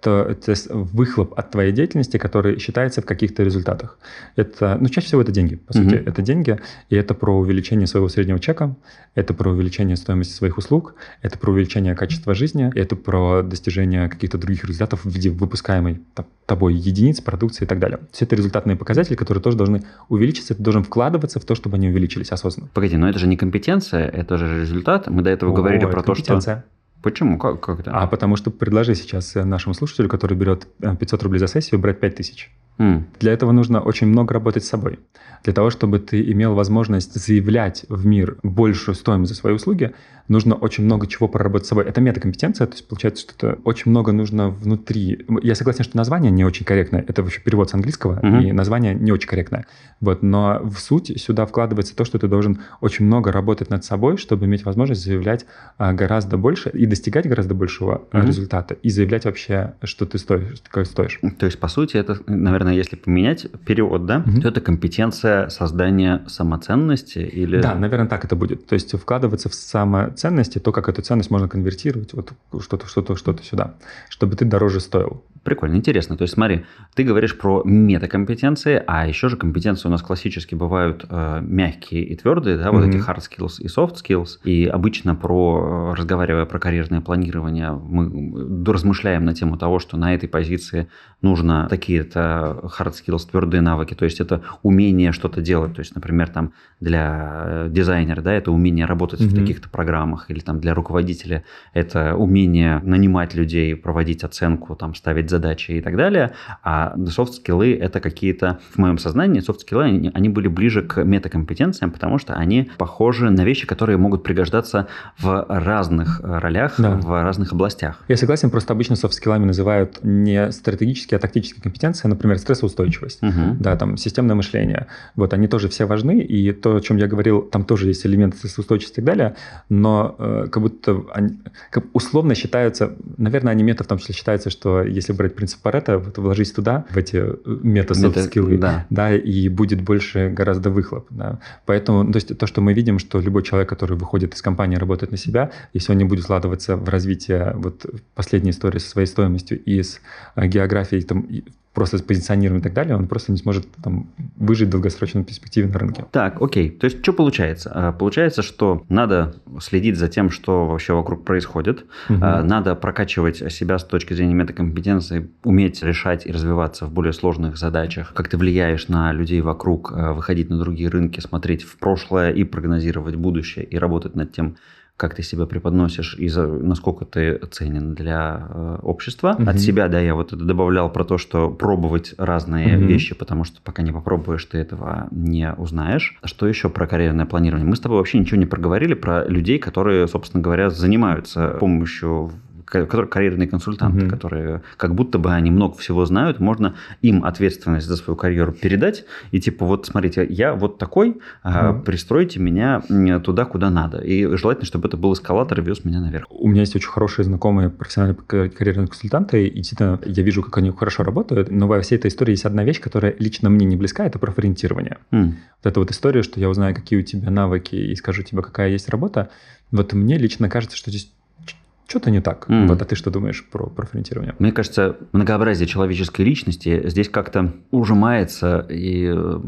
то это выхлоп от твоей деятельности, который считается в каких-то результатах. Это, ну, чаще всего это деньги, по сути. Mm-hmm. Это деньги, и это про увеличение своего среднего чека, это про увеличение стоимости своих услуг, это про увеличение качества жизни, это про достижение каких-то других результатов в виде выпускаемой тобой единиц, продукции и так далее. Все это результатные показатели, которые тоже должны увеличиться, ты должен вкладываться в то, чтобы они увеличились осознанно. Погоди, но это же не компетенция, это же результат. Мы до этого О, говорили про то, что... Почему? Как, как это? А потому что предложи сейчас нашему слушателю, который берет 500 э, рублей за сессию, брать 5000. Для этого нужно очень много работать с собой. Для того, чтобы ты имел возможность заявлять в мир большую стоимость за свои услуги, нужно очень много чего проработать с собой. Это метакомпетенция, то есть получается, что это очень много нужно внутри. Я согласен, что название не очень корректное. Это вообще перевод с английского, mm-hmm. и название не очень корректное. Вот, но в суть сюда вкладывается то, что ты должен очень много работать над собой, чтобы иметь возможность заявлять а, гораздо больше и достигать гораздо большего mm-hmm. результата, и заявлять вообще, что ты стоишь, как стоишь. То есть, по сути, это, наверное, если поменять перевод, да, mm-hmm. то это компетенция создания самоценности или... Да, наверное, так это будет. То есть вкладываться в самоценность и то, как эту ценность можно конвертировать, вот что-то, что-то, что-то сюда, чтобы ты дороже стоил. Прикольно, интересно. То есть смотри, ты говоришь про метакомпетенции, а еще же компетенции у нас классически бывают э, мягкие и твердые, да, вот mm-hmm. эти hard skills и soft skills. И обычно про, разговаривая про карьерное планирование, мы размышляем на тему того, что на этой позиции нужно такие-то hard skills, твердые навыки, то есть это умение что-то делать. То есть, например, там для э, дизайнера, да, это умение работать mm-hmm. в таких-то программах, или там для руководителя это умение нанимать людей, проводить оценку, там ставить задачи и так далее. А софт-скиллы это какие-то, в моем сознании, софт-скиллы, они, они были ближе к метакомпетенциям, потому что они похожи на вещи, которые могут пригождаться в разных ролях, да. в разных областях. Я согласен, просто обычно софт-скиллами называют не стратегические, а тактические компетенции, например, стрессоустойчивость, угу. да, там, системное мышление. Вот, они тоже все важны, и то, о чем я говорил, там тоже есть элементы стрессоустойчивости и так далее, но э, как будто они, как условно считаются, наверное, они мета в том числе считается, что если брать принцип Парето, вот вложись туда, в эти э, мета-софт-скиллы, да. да, и будет больше гораздо выхлоп. Да. Поэтому то, есть, то, что мы видим, что любой человек, который выходит из компании, работает на себя, если он не будет вкладываться в развитие вот последней истории со своей стоимостью и с э, географией, там, просто с позиционированием и так далее, он просто не сможет там, выжить в долгосрочной перспективе на рынке. Так, окей. То есть, что получается? А, получается, что надо следить за тем, что вообще вокруг происходит. Угу. Надо прокачивать себя с точки зрения метакомпетенции, уметь решать и развиваться в более сложных задачах. Как ты влияешь на людей вокруг, а, выходить на другие рынки, смотреть в прошлое и прогнозировать будущее, и работать над тем, как ты себя преподносишь и за, насколько ты ценен для э, общества. Угу. От себя, да, я вот это добавлял про то, что пробовать разные угу. вещи, потому что пока не попробуешь, ты этого не узнаешь. Что еще про карьерное планирование? Мы с тобой вообще ничего не проговорили про людей, которые, собственно говоря, занимаются помощью которые карьерные консультанты, угу. которые как будто бы они много всего знают, можно им ответственность за свою карьеру передать и типа вот смотрите, я вот такой, угу. пристройте меня туда, куда надо. И желательно, чтобы это был эскалатор и вез меня наверх. У меня есть очень хорошие знакомые профессиональные карьерные консультанты, и действительно я вижу, как они хорошо работают, но во всей этой истории есть одна вещь, которая лично мне не близка, это профориентирование. Mm. Вот эта вот история, что я узнаю, какие у тебя навыки и скажу тебе, какая есть работа, вот мне лично кажется, что здесь что-то не так. Mm. Вот, а ты что думаешь про профориентирование? Мне кажется, многообразие человеческой личности здесь как-то ужимается и э,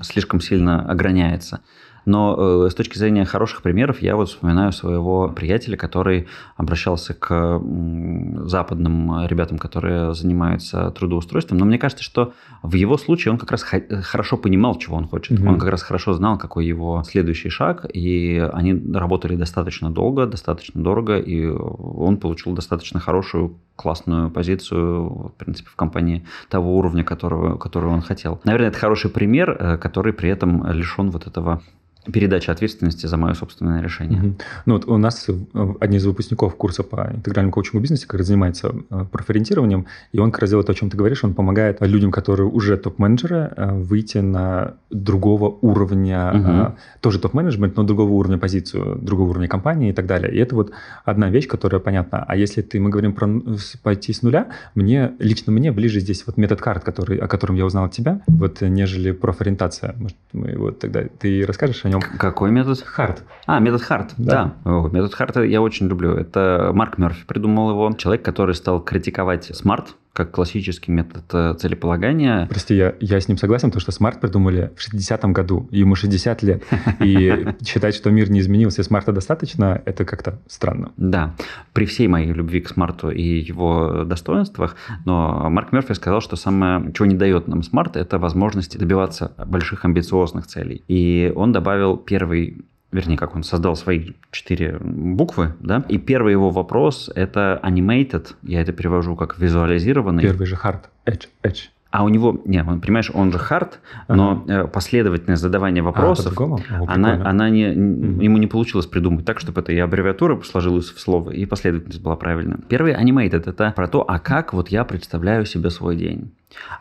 слишком сильно ограняется. Но э, с точки зрения хороших примеров, я вот вспоминаю своего приятеля, который обращался к м, западным ребятам, которые занимаются трудоустройством. Но мне кажется, что в его случае он как раз хорошо понимал, чего он хочет. Mm-hmm. Он как раз хорошо знал, какой его следующий шаг. И они работали достаточно долго, достаточно дорого, и он получил достаточно хорошую классную позицию, в принципе, в компании того уровня, которого, которого он хотел. Наверное, это хороший пример, э, который при этом лишен вот этого передача ответственности за мое собственное решение. Угу. Ну вот у нас э, один из выпускников курса по интегральному коучингу бизнесе как раз занимается э, профориентированием, и он как раз делает то, о чем ты говоришь, он помогает людям, которые уже топ-менеджеры, э, выйти на другого уровня, угу. тоже топ-менеджмент, но другого уровня позицию, другого уровня компании и так далее. И это вот одна вещь, которая понятна. А если ты, мы говорим про пойти с нуля, мне, лично мне ближе здесь вот метод карт, который, о котором я узнал от тебя, вот, нежели профориентация. Может, мы вот тогда ты расскажешь о нем. Какой метод? HARD. А, метод HARD, да. да. О, метод HARD а я очень люблю. Это Марк Мерфи придумал его. Человек, который стал критиковать SMART, как классический метод э, целеполагания. Прости, я, я с ним согласен, потому что SMART придумали в 60-м году, ему 60 лет. И <laughs> считать, что мир не изменился, SMART а достаточно, это как-то странно. Да, при всей моей любви к SMART у и его достоинствах, но Марк Мерфи сказал, что самое, чего не дает нам SMART, это возможность добиваться больших амбициозных целей. И он добавил первый вернее, как он создал свои четыре буквы, да, и первый его вопрос – это animated, я это перевожу как визуализированный. Первый же hard, edge, edge. А у него, не, он, понимаешь, он же хард, но ага. Э, последовательность задавания вопросов, а, О, она, она не, mm ему не получилось придумать так, чтобы это и аббревиатура сложилась в слово, и последовательность была правильная. Первый animated – это про то, а как вот я представляю себе свой день.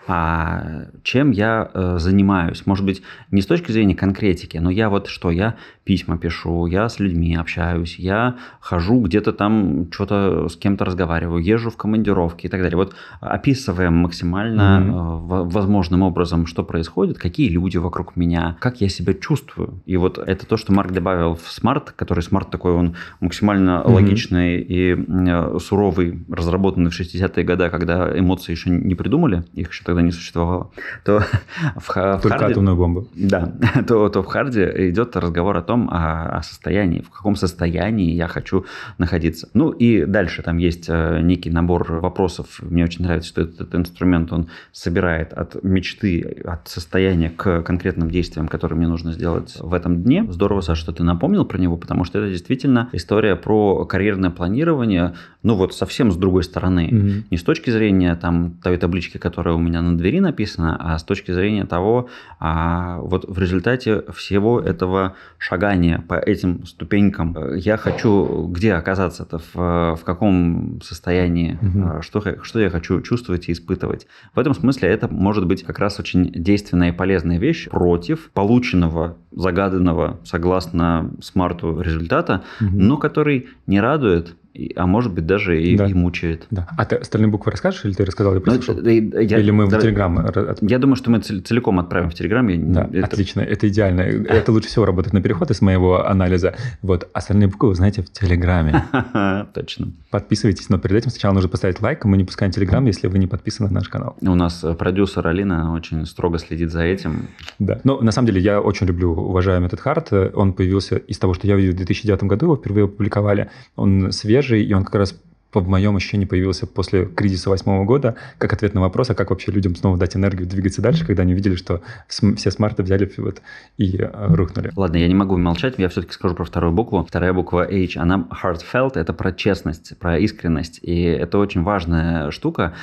А чем я э, занимаюсь. Может быть, не с точки зрения конкретики, но я вот что, я письма пишу, я с людьми общаюсь, я хожу где-то там, что-то с кем-то разговариваю, езжу в командировки и так далее. Вот описываем максимально mm-hmm. возможным образом, что происходит, какие люди вокруг меня, как я себя чувствую. И вот это то, что Марк добавил в SMART, который SMART такой, он максимально mm-hmm. логичный и э, суровый, разработанный в 60-е годы, когда эмоции еще не придумали, их еще тогда не существовало, то <laughs> в, в Только харде... атомную бомбу. Да, <laughs> то, то в харде идет разговор о том, о, о состоянии, в каком состоянии я хочу находиться. Ну и дальше там есть э, некий набор вопросов. Мне очень нравится, что этот инструмент, он собирает от мечты, от состояния к конкретным действиям, которые мне нужно сделать в этом дне. Здорово, Саша, что ты напомнил про него, потому что это действительно история про карьерное планирование, ну вот совсем с другой стороны. Mm-hmm. Не с точки зрения там той таблички, которая у меня на двери написана, а с точки зрения того, а, вот в результате всего этого шагания по этим ступенькам э, я хочу где оказаться-то, в, в каком состоянии, mm-hmm. что, что я хочу чувствовать и испытывать. В этом смысле это может быть как раз очень действенная и полезная вещь против полученного, загаданного, согласно смарту результата, mm-hmm. но который не радует, а может быть даже и, да. и мучает. Да. А ты остальные буквы расскажешь, или ты рассказал, я ну? Ну, я, или мы да, в Телеграм? Я думаю, что мы целиком отправим в Телеграм. Да, это... отлично, это идеально. Это лучше всего работает на переход из моего анализа. Вот, остальные буквы вы знаете в Телеграме. <laughs> Точно. Подписывайтесь, но перед этим сначала нужно поставить лайк, мы не пускаем Телеграм, если вы не подписаны на наш канал. У нас э, продюсер Алина очень строго следит за этим. Да, но на самом деле я очень люблю, уважаемый этот хард. Он появился из того, что я видел в 2009 году, его впервые опубликовали. Он свежий, и он как раз в моем ощущении появился после кризиса восьмого года, как ответ на вопрос, а как вообще людям снова дать энергию двигаться дальше, когда они увидели, что все смарты взяли вот и э, рухнули. Ладно, я не могу молчать, я все-таки скажу про вторую букву. Вторая буква H, она heartfelt, это про честность, про искренность, и это очень важная штука.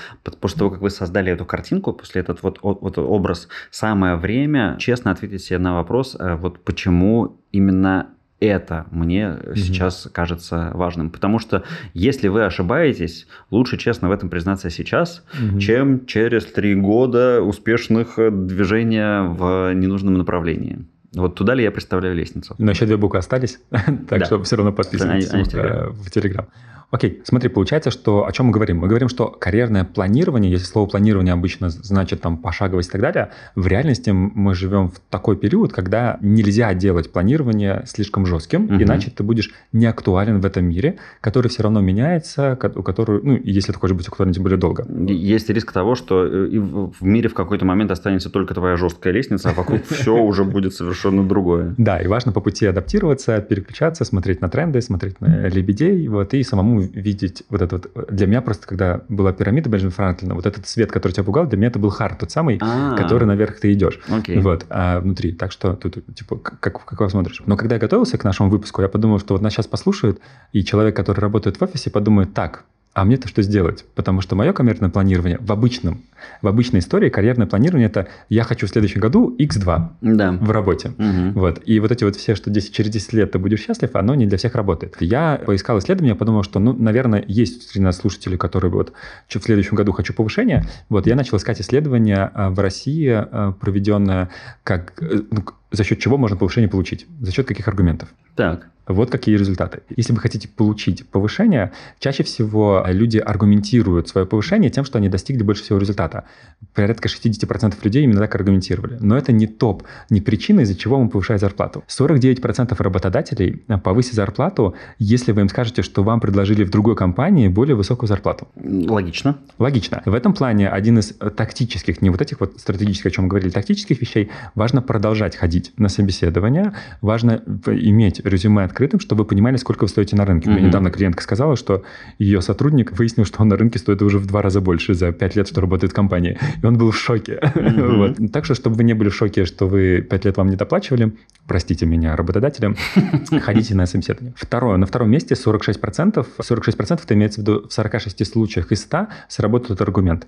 После того, как вы создали эту картинку, после этот вот, вот образ, самое время честно ответить себе на вопрос, э, вот почему именно это мне mm-hmm. сейчас кажется важным. Потому что если вы ошибаетесь, лучше честно в этом признаться сейчас, mm-hmm. чем через три года успешных э, движения в ненужном направлении. Вот туда ли я представляю лестницу. Но еще две буквы остались, <laughs> так что все равно подписывайтесь в Телеграм. Окей, смотри, получается, что о чем мы говорим? Мы говорим, что карьерное планирование, если слово планирование обычно значит там пошаговость и так далее, в реальности мы живем в такой период, когда нельзя делать планирование слишком жестким, угу. иначе ты будешь неактуален в этом мире, который все равно меняется, у которого, ну, если ты хочешь быть актуален тем более долго. Есть риск того, что э, в мире в какой-то момент останется только твоя жесткая лестница, а вокруг <laughs> все уже будет совершенно другое. Да, и важно по пути адаптироваться, переключаться, смотреть на тренды, смотреть на лебедей, вот, и самому видеть вот это вот... Для меня просто, когда была пирамида Бенджамина Франклина, вот этот свет, который тебя пугал, для меня это был хард, тот самый, А-а-а. который наверх ты идешь. Okay. Вот, а внутри. Так что тут, типа, как, как его смотришь. Но когда я готовился к нашему выпуску, я подумал, что вот нас сейчас послушают, и человек, который работает в офисе, подумает, так, а мне-то что сделать? Потому что мое карьерное планирование в обычном, в обычной истории карьерное планирование это я хочу в следующем году X2 да. в работе. Угу. Вот. И вот эти вот все, что 10, через 10 лет ты будешь счастлив, оно не для всех работает. Я поискал исследования, подумал, что, ну, наверное, есть среди нас слушатели, которые вот в следующем году хочу повышения. Вот я начал искать исследования а, в России, а, проведенное как, э, ну, за счет чего можно повышение получить, за счет каких аргументов. Так. Вот какие результаты. Если вы хотите получить повышение, чаще всего люди аргументируют свое повышение тем, что они достигли больше всего результата. Порядка 60% людей именно так аргументировали. Но это не топ, не причина, из-за чего мы повышаем зарплату. 49% работодателей повысят зарплату, если вы им скажете, что вам предложили в другой компании более высокую зарплату. Логично. Логично. В этом плане один из тактических, не вот этих вот стратегических, о чем мы говорили, тактических вещей, важно продолжать ходить на собеседование, важно иметь резюме открытым, чтобы вы понимали, сколько вы стоите на рынке. Mm-hmm. Мне недавно клиентка сказала, что ее сотрудник выяснил, что он на рынке стоит уже в два раза больше за пять лет, что работает в компании. И он был в шоке. Mm-hmm. вот. Так что, чтобы вы не были в шоке, что вы пять лет вам не доплачивали, простите меня, работодателям, <laughs> ходите на собеседование. Второе. На втором месте 46%. 46% это имеется в виду в 46 случаях из 100 сработает аргумент.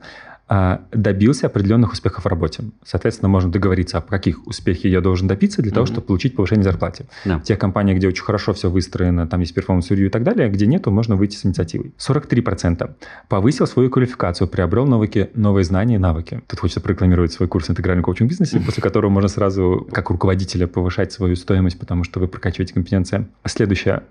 А, добился определенных успехов в работе. Соответственно, можно договориться, о каких успехах я должен добиться для mm-hmm. того, чтобы получить повышение зарплаты. Yeah. В тех компаниях, где очень хорошо все выстроено, там есть performance review и так далее, где нету, можно выйти с инициативой. 43% повысил свою квалификацию, приобрел новые, новые знания и навыки. Тут хочется прорекламировать свой курс интегральный коучинг бизнесе, mm-hmm. <laughs> после которого можно сразу, как руководителя, повышать свою стоимость, потому что вы прокачиваете компетенции. Следующее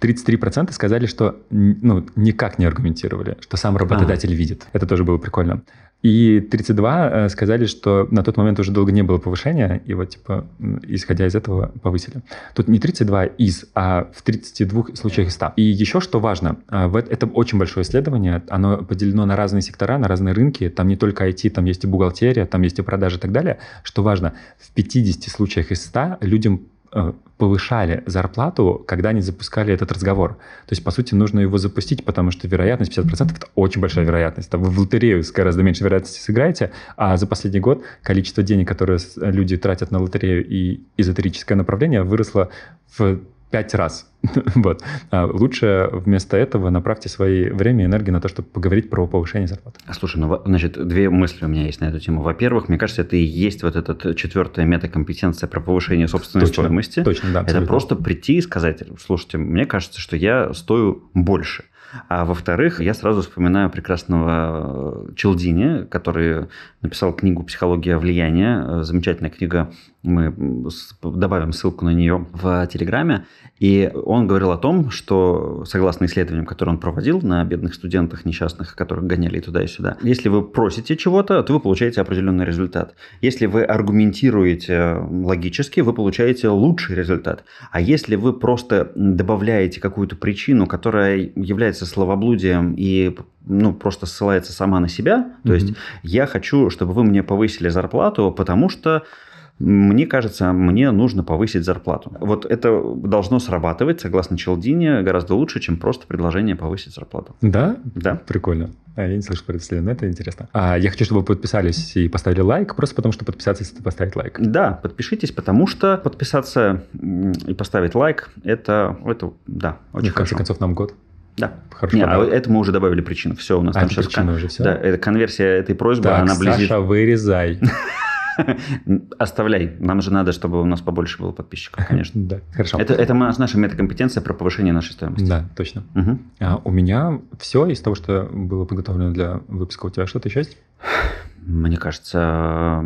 33% сказали, что ну, никак не аргументировали, что сам работодатель а. видит. Это тоже было прикольно. И 32 э, сказали, что на тот момент уже долго не было повышения, и вот, типа, исходя из этого, повысили. Тут не 32 из, а в 32 случаях из 100. И еще что важно, э, это очень большое исследование, оно поделено на разные сектора, на разные рынки, там не только IT, там есть и бухгалтерия, там есть и продажи и так далее. Что важно, в 50 случаях из 100 людям повышали зарплату, когда они запускали этот разговор. То есть, по сути, нужно его запустить, потому что вероятность 50% – это очень большая вероятность. Там вы в лотерею с гораздо меньшей вероятностью сыграете, а за последний год количество денег, которые люди тратят на лотерею и эзотерическое направление, выросло в пять раз. <laughs> вот. А лучше вместо этого направьте свои время и энергию на то, чтобы поговорить про повышение зарплаты. Слушай, ну, значит, две мысли у меня есть на эту тему. Во-первых, мне кажется, это и есть вот эта четвертая метакомпетенция про повышение собственной точно, стоимости. Точно, да. Абсолютно. Это просто прийти и сказать, слушайте, мне кажется, что я стою больше. А во-вторых, я сразу вспоминаю прекрасного Челдини, который написал книгу «Психология влияния». Замечательная книга мы добавим ссылку на нее в Телеграме. И он говорил о том, что, согласно исследованиям, которые он проводил на бедных студентах несчастных, которых гоняли туда и сюда, если вы просите чего-то, то вы получаете определенный результат. Если вы аргументируете логически, вы получаете лучший результат. А если вы просто добавляете какую-то причину, которая является словоблудием и ну, просто ссылается сама на себя, то mm-hmm. есть я хочу, чтобы вы мне повысили зарплату, потому что мне кажется, мне нужно повысить зарплату. Вот это должно срабатывать, согласно Челдине, гораздо лучше, чем просто предложение повысить зарплату. Да? Да. Прикольно. А, я не слышал про это но это интересно. А я хочу, чтобы вы подписались и поставили лайк, просто потому что подписаться, если поставить лайк. Да, подпишитесь, потому что подписаться и поставить лайк, это, это да, очень ну, В конце концов, нам год. Да. Хорошо. Не, а это мы уже добавили причину. Все, у нас а, там сейчас... кон... уже все? Да, это конверсия этой просьбы, так, она близит... Саша, вырезай. <laughs> Оставляй. Нам же надо, чтобы у нас побольше было подписчиков, <laughs> конечно. Да, хорошо. Это, это наша метакомпетенция про повышение нашей стоимости. Да, точно. Угу. А у меня все из того, что было подготовлено для выпуска. У тебя что-то еще есть? Мне кажется,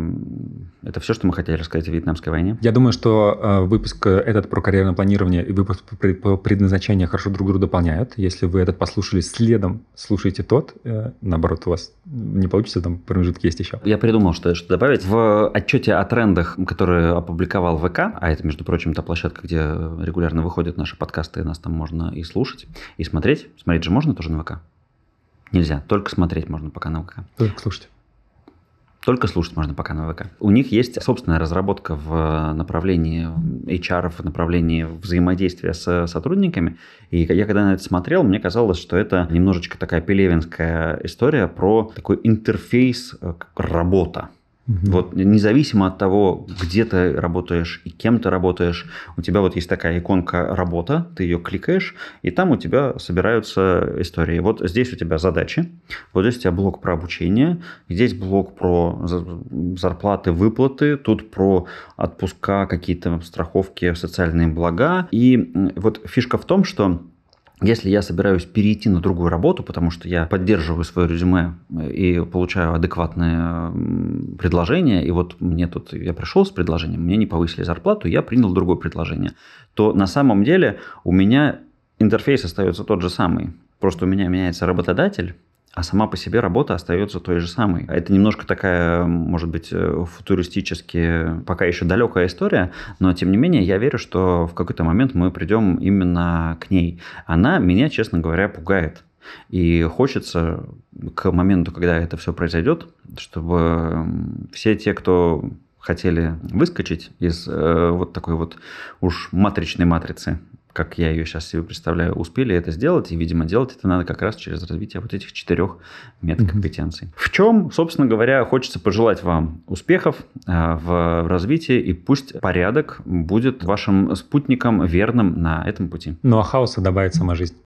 это все, что мы хотели рассказать о Вьетнамской войне. Я думаю, что э, выпуск этот про карьерное планирование и выпуск по предназначению хорошо друг друга дополняют. Если вы этот послушали следом, слушайте тот, э, наоборот, у вас не получится, там промежутки есть еще. Я придумал, что, что добавить. В отчете о трендах, который опубликовал ВК, а это, между прочим, та площадка, где регулярно выходят наши подкасты, и нас там можно и слушать, и смотреть. Смотреть же можно тоже на ВК? Нельзя, только смотреть можно пока на ВК. Только слушать. Только слушать можно пока на ВК. У них есть собственная разработка в направлении HR, в направлении взаимодействия с сотрудниками. И я когда на это смотрел, мне казалось, что это немножечко такая пелевинская история про такой интерфейс э, работа. Угу. Вот независимо от того, где ты работаешь и кем ты работаешь, у тебя вот есть такая иконка работа, ты ее кликаешь, и там у тебя собираются истории. Вот здесь у тебя задачи, вот здесь у тебя блок про обучение, здесь блок про зарплаты, выплаты, тут про отпуска, какие-то страховки, социальные блага. И вот фишка в том, что если я собираюсь перейти на другую работу, потому что я поддерживаю свое резюме и получаю адекватное предложение, и вот мне тут, я пришел с предложением, мне не повысили зарплату, я принял другое предложение, то на самом деле у меня интерфейс остается тот же самый. Просто у меня меняется работодатель, а сама по себе работа остается той же самой. Это немножко такая, может быть, э, футуристически пока еще далекая история, но тем не менее я верю, что в какой-то момент мы придем именно к ней. Она меня, честно говоря, пугает. И хочется к моменту, когда это все произойдет, чтобы все те, кто хотели выскочить из э, вот такой вот уж матричной матрицы как я ее сейчас себе представляю, успели это сделать. И, видимо, делать это надо как раз через развитие вот этих четырех метакомпетенций. Mm-hmm. В чем, собственно говоря, хочется пожелать вам успехов э, в развитии, и пусть порядок будет вашим спутником верным на этом пути. Ну а хаоса добавит сама жизнь.